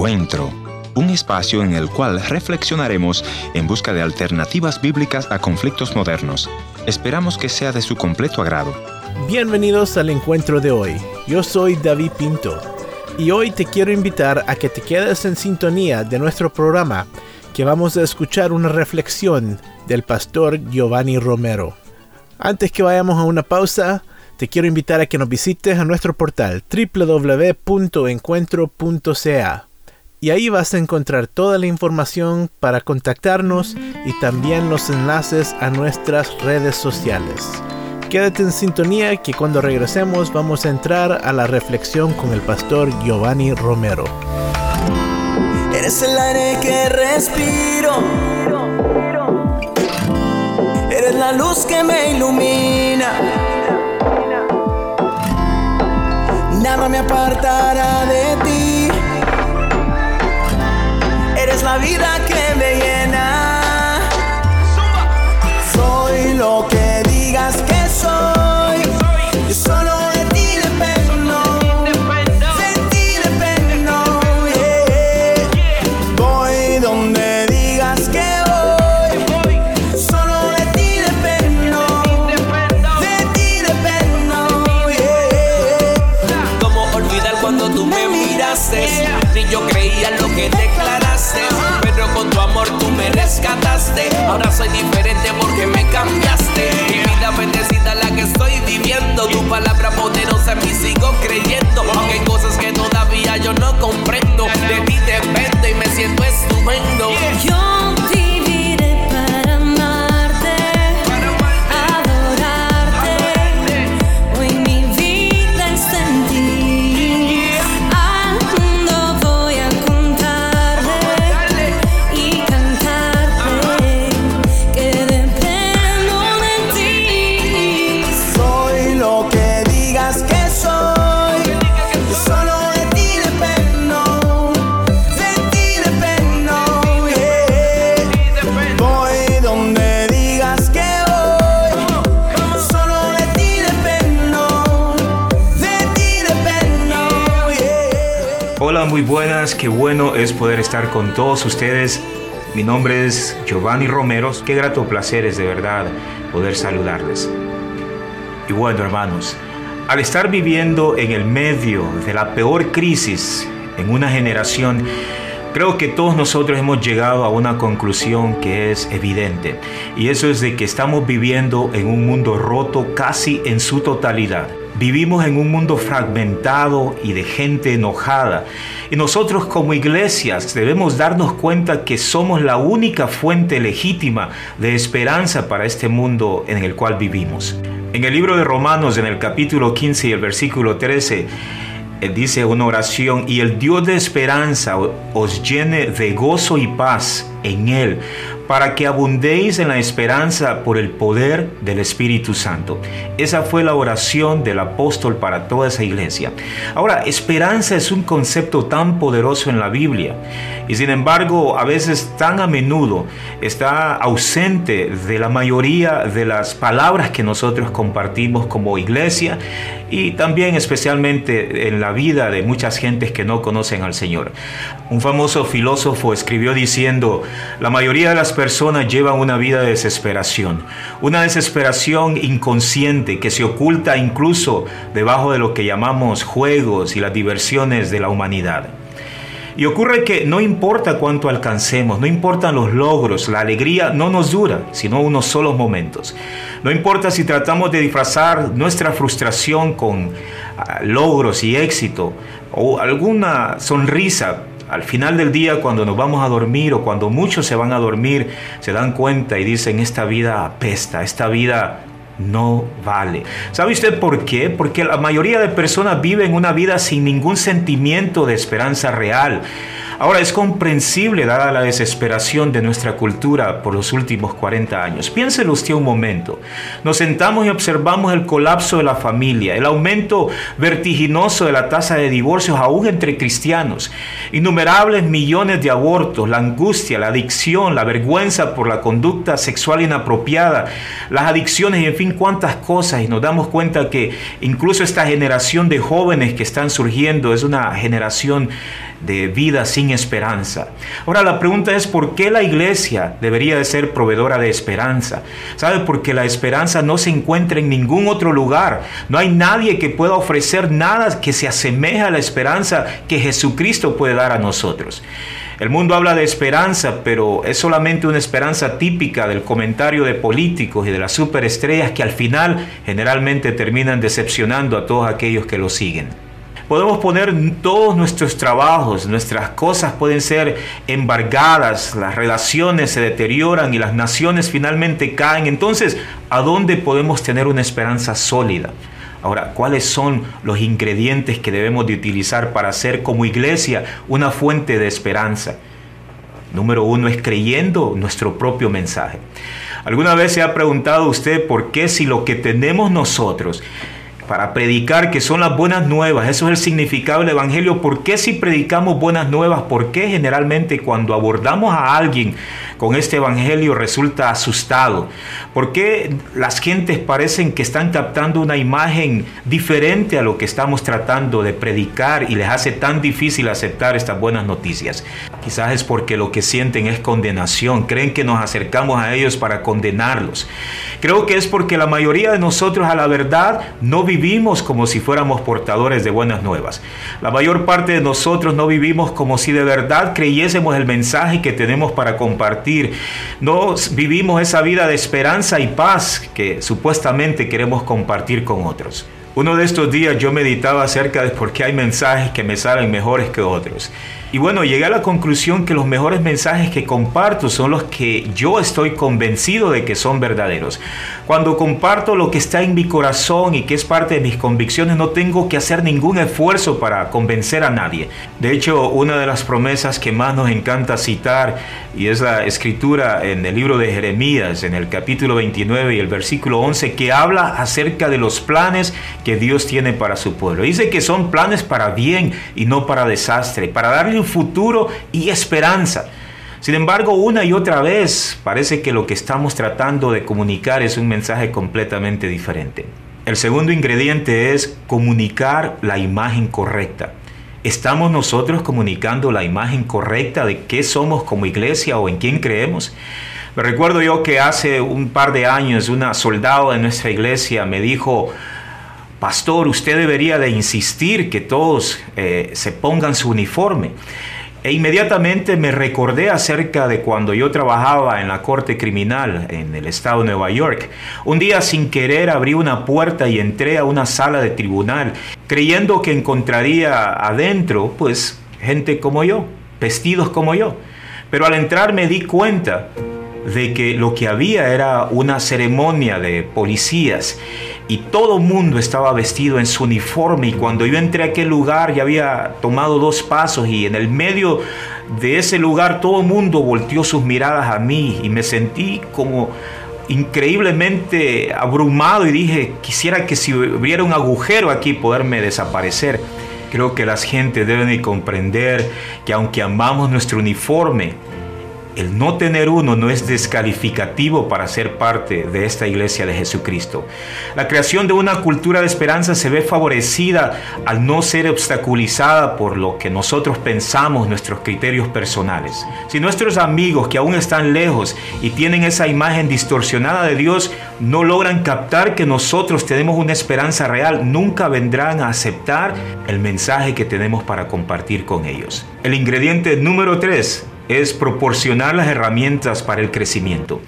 Encuentro, un espacio en el cual reflexionaremos en busca de alternativas bíblicas a conflictos modernos. Esperamos que sea de su completo agrado. Bienvenidos al encuentro de hoy. Yo soy David Pinto y hoy te quiero invitar a que te quedes en sintonía de nuestro programa que vamos a escuchar una reflexión del pastor Giovanni Romero. Antes que vayamos a una pausa, te quiero invitar a que nos visites a nuestro portal www.encuentro.ca y ahí vas a encontrar toda la información para contactarnos y también los enlaces a nuestras redes sociales. Quédate en sintonía que cuando regresemos vamos a entrar a la reflexión con el pastor Giovanni Romero. Eres el aire que respiro. Eres la luz que me ilumina me apartará de ti. La vida que palabra poderosa en mí sigo creyendo. Aunque hay cosas que todavía yo no comprendo. Muy buenas, qué bueno es poder estar con todos ustedes. Mi nombre es Giovanni Romero, qué grato placer es de verdad poder saludarles. Y bueno, hermanos, al estar viviendo en el medio de la peor crisis en una generación, Creo que todos nosotros hemos llegado a una conclusión que es evidente y eso es de que estamos viviendo en un mundo roto casi en su totalidad. Vivimos en un mundo fragmentado y de gente enojada. Y nosotros como iglesias debemos darnos cuenta que somos la única fuente legítima de esperanza para este mundo en el cual vivimos. En el libro de Romanos, en el capítulo 15 y el versículo 13, eh, dice una oración, y el Dios de esperanza os llene de gozo y paz en Él, para que abundéis en la esperanza por el poder del Espíritu Santo. Esa fue la oración del apóstol para toda esa iglesia. Ahora, esperanza es un concepto tan poderoso en la Biblia y sin embargo a veces tan a menudo está ausente de la mayoría de las palabras que nosotros compartimos como iglesia y también especialmente en la vida de muchas gentes que no conocen al Señor. Un famoso filósofo escribió diciendo, la mayoría de las personas llevan una vida de desesperación, una desesperación inconsciente que se oculta incluso debajo de lo que llamamos juegos y las diversiones de la humanidad. Y ocurre que no importa cuánto alcancemos, no importan los logros, la alegría no nos dura, sino unos solos momentos. No importa si tratamos de disfrazar nuestra frustración con ah, logros y éxito o alguna sonrisa, al final del día, cuando nos vamos a dormir o cuando muchos se van a dormir, se dan cuenta y dicen, esta vida apesta, esta vida no vale. ¿Sabe usted por qué? Porque la mayoría de personas viven una vida sin ningún sentimiento de esperanza real. Ahora es comprensible dada la desesperación de nuestra cultura por los últimos 40 años. Piénselo usted un momento. Nos sentamos y observamos el colapso de la familia, el aumento vertiginoso de la tasa de divorcios aún entre cristianos, innumerables millones de abortos, la angustia, la adicción, la vergüenza por la conducta sexual inapropiada, las adicciones en fin cuántas cosas y nos damos cuenta que incluso esta generación de jóvenes que están surgiendo es una generación de vida sin esperanza. Ahora la pregunta es por qué la iglesia debería de ser proveedora de esperanza. ¿Sabe? Porque la esperanza no se encuentra en ningún otro lugar. No hay nadie que pueda ofrecer nada que se asemeje a la esperanza que Jesucristo puede dar a nosotros. El mundo habla de esperanza, pero es solamente una esperanza típica del comentario de políticos y de las superestrellas que al final generalmente terminan decepcionando a todos aquellos que lo siguen. Podemos poner todos nuestros trabajos, nuestras cosas pueden ser embargadas, las relaciones se deterioran y las naciones finalmente caen. Entonces, ¿a dónde podemos tener una esperanza sólida? Ahora, ¿cuáles son los ingredientes que debemos de utilizar para hacer como iglesia una fuente de esperanza? Número uno es creyendo nuestro propio mensaje. ¿Alguna vez se ha preguntado usted por qué si lo que tenemos nosotros para predicar que son las buenas nuevas. Eso es el significado del Evangelio. ¿Por qué si predicamos buenas nuevas? ¿Por qué generalmente cuando abordamos a alguien con este Evangelio resulta asustado? ¿Por qué las gentes parecen que están captando una imagen diferente a lo que estamos tratando de predicar y les hace tan difícil aceptar estas buenas noticias? Quizás es porque lo que sienten es condenación. Creen que nos acercamos a ellos para condenarlos. Creo que es porque la mayoría de nosotros a la verdad no vivimos como si fuéramos portadores de buenas nuevas. La mayor parte de nosotros no vivimos como si de verdad creyésemos el mensaje que tenemos para compartir. No vivimos esa vida de esperanza y paz que supuestamente queremos compartir con otros. Uno de estos días yo meditaba acerca de por qué hay mensajes que me salen mejores que otros. Y bueno, llegué a la conclusión que los mejores mensajes que comparto son los que yo estoy convencido de que son verdaderos. Cuando comparto lo que está en mi corazón y que es parte de mis convicciones, no tengo que hacer ningún esfuerzo para convencer a nadie. De hecho, una de las promesas que más nos encanta citar y es la escritura en el libro de Jeremías, en el capítulo 29 y el versículo 11, que habla acerca de los planes que Dios tiene para su pueblo. Dice que son planes para bien y no para desastre, para darle futuro y esperanza. Sin embargo, una y otra vez parece que lo que estamos tratando de comunicar es un mensaje completamente diferente. El segundo ingrediente es comunicar la imagen correcta. ¿Estamos nosotros comunicando la imagen correcta de qué somos como iglesia o en quién creemos? Me recuerdo yo que hace un par de años una soldado de nuestra iglesia me dijo, pastor, usted debería de insistir que todos eh, se pongan su uniforme. E inmediatamente me recordé acerca de cuando yo trabajaba en la corte criminal en el estado de Nueva York. Un día sin querer abrí una puerta y entré a una sala de tribunal, creyendo que encontraría adentro, pues, gente como yo, vestidos como yo. Pero al entrar me di cuenta de que lo que había era una ceremonia de policías y todo mundo estaba vestido en su uniforme y cuando yo entré a aquel lugar ya había tomado dos pasos y en el medio de ese lugar todo el mundo volteó sus miradas a mí y me sentí como increíblemente abrumado y dije, quisiera que si hubiera un agujero aquí poderme desaparecer. Creo que las gentes deben comprender que aunque amamos nuestro uniforme, el no tener uno no es descalificativo para ser parte de esta iglesia de Jesucristo. La creación de una cultura de esperanza se ve favorecida al no ser obstaculizada por lo que nosotros pensamos, nuestros criterios personales. Si nuestros amigos que aún están lejos y tienen esa imagen distorsionada de Dios no logran captar que nosotros tenemos una esperanza real, nunca vendrán a aceptar el mensaje que tenemos para compartir con ellos. El ingrediente número 3 es proporcionar las herramientas para el crecimiento.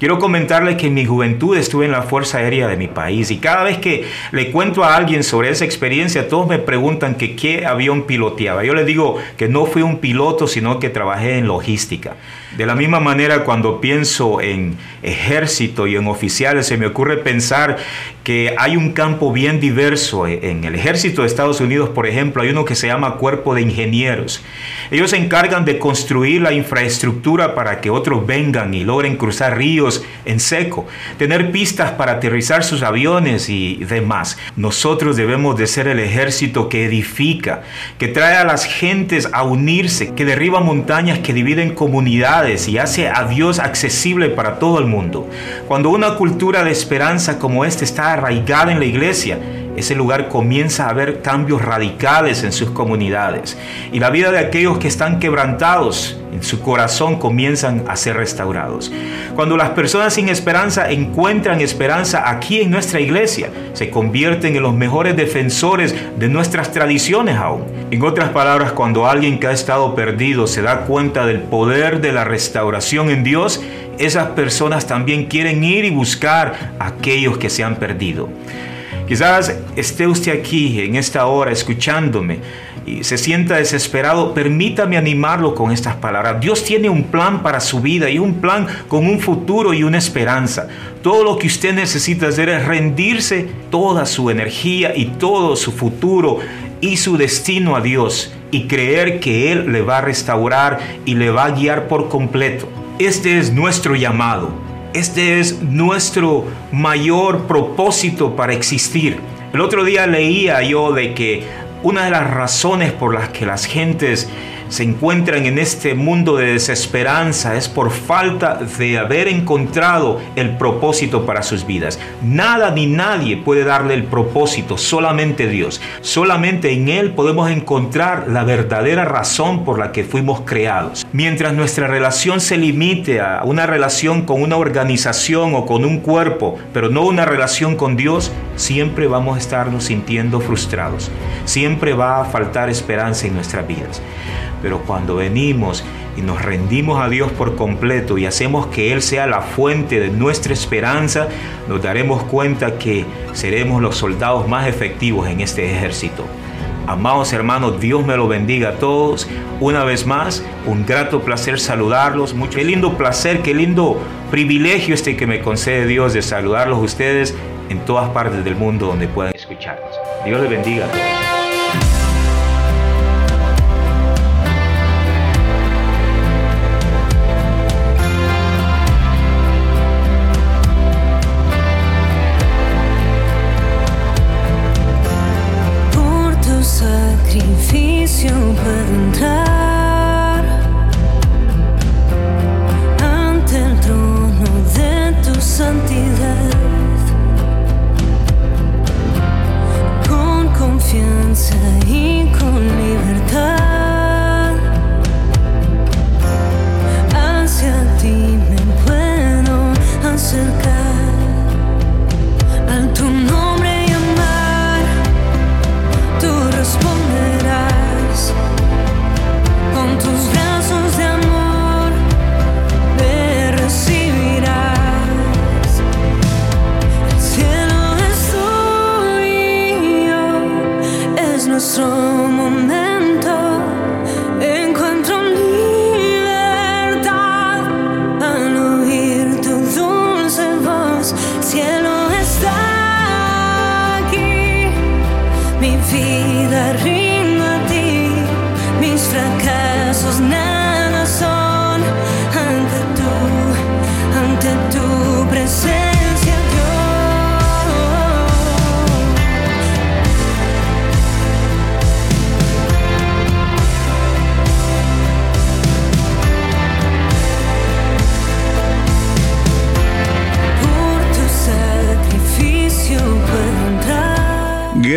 Quiero comentarle que en mi juventud estuve en la Fuerza Aérea de mi país y cada vez que le cuento a alguien sobre esa experiencia, todos me preguntan que qué avión piloteaba. Yo les digo que no fui un piloto, sino que trabajé en logística. De la misma manera, cuando pienso en ejército y en oficiales, se me ocurre pensar que hay un campo bien diverso. En el ejército de Estados Unidos, por ejemplo, hay uno que se llama cuerpo de ingenieros. Ellos se encargan de construir la infraestructura para que otros vengan y logren cruzar ríos en seco, tener pistas para aterrizar sus aviones y demás. Nosotros debemos de ser el ejército que edifica, que trae a las gentes a unirse, que derriba montañas, que dividen comunidades y hace a Dios accesible para todo el mundo. Cuando una cultura de esperanza como esta está arraigada en la iglesia, ese lugar comienza a ver cambios radicales en sus comunidades y la vida de aquellos que están quebrantados en su corazón comienzan a ser restaurados. Cuando las personas sin esperanza encuentran esperanza aquí en nuestra iglesia, se convierten en los mejores defensores de nuestras tradiciones aún. En otras palabras, cuando alguien que ha estado perdido se da cuenta del poder de la restauración en Dios, esas personas también quieren ir y buscar a aquellos que se han perdido. Quizás esté usted aquí en esta hora escuchándome y se sienta desesperado, permítame animarlo con estas palabras. Dios tiene un plan para su vida y un plan con un futuro y una esperanza. Todo lo que usted necesita hacer es rendirse toda su energía y todo su futuro y su destino a Dios y creer que Él le va a restaurar y le va a guiar por completo. Este es nuestro llamado. Este es nuestro mayor propósito para existir. El otro día leía yo de que una de las razones por las que las gentes se encuentran en este mundo de desesperanza es por falta de haber encontrado el propósito para sus vidas. Nada ni nadie puede darle el propósito, solamente Dios. Solamente en Él podemos encontrar la verdadera razón por la que fuimos creados. Mientras nuestra relación se limite a una relación con una organización o con un cuerpo, pero no una relación con Dios, siempre vamos a estarnos sintiendo frustrados. Siempre va a faltar esperanza en nuestras vidas. Pero cuando venimos y nos rendimos a Dios por completo y hacemos que Él sea la fuente de nuestra esperanza, nos daremos cuenta que seremos los soldados más efectivos en este ejército. Amados hermanos, Dios me lo bendiga a todos. Una vez más, un grato placer saludarlos. Mucho, qué lindo placer, qué lindo privilegio este que me concede Dios de saludarlos ustedes en todas partes del mundo donde puedan escucharnos. Dios les bendiga. difícil perguntar. Arriba.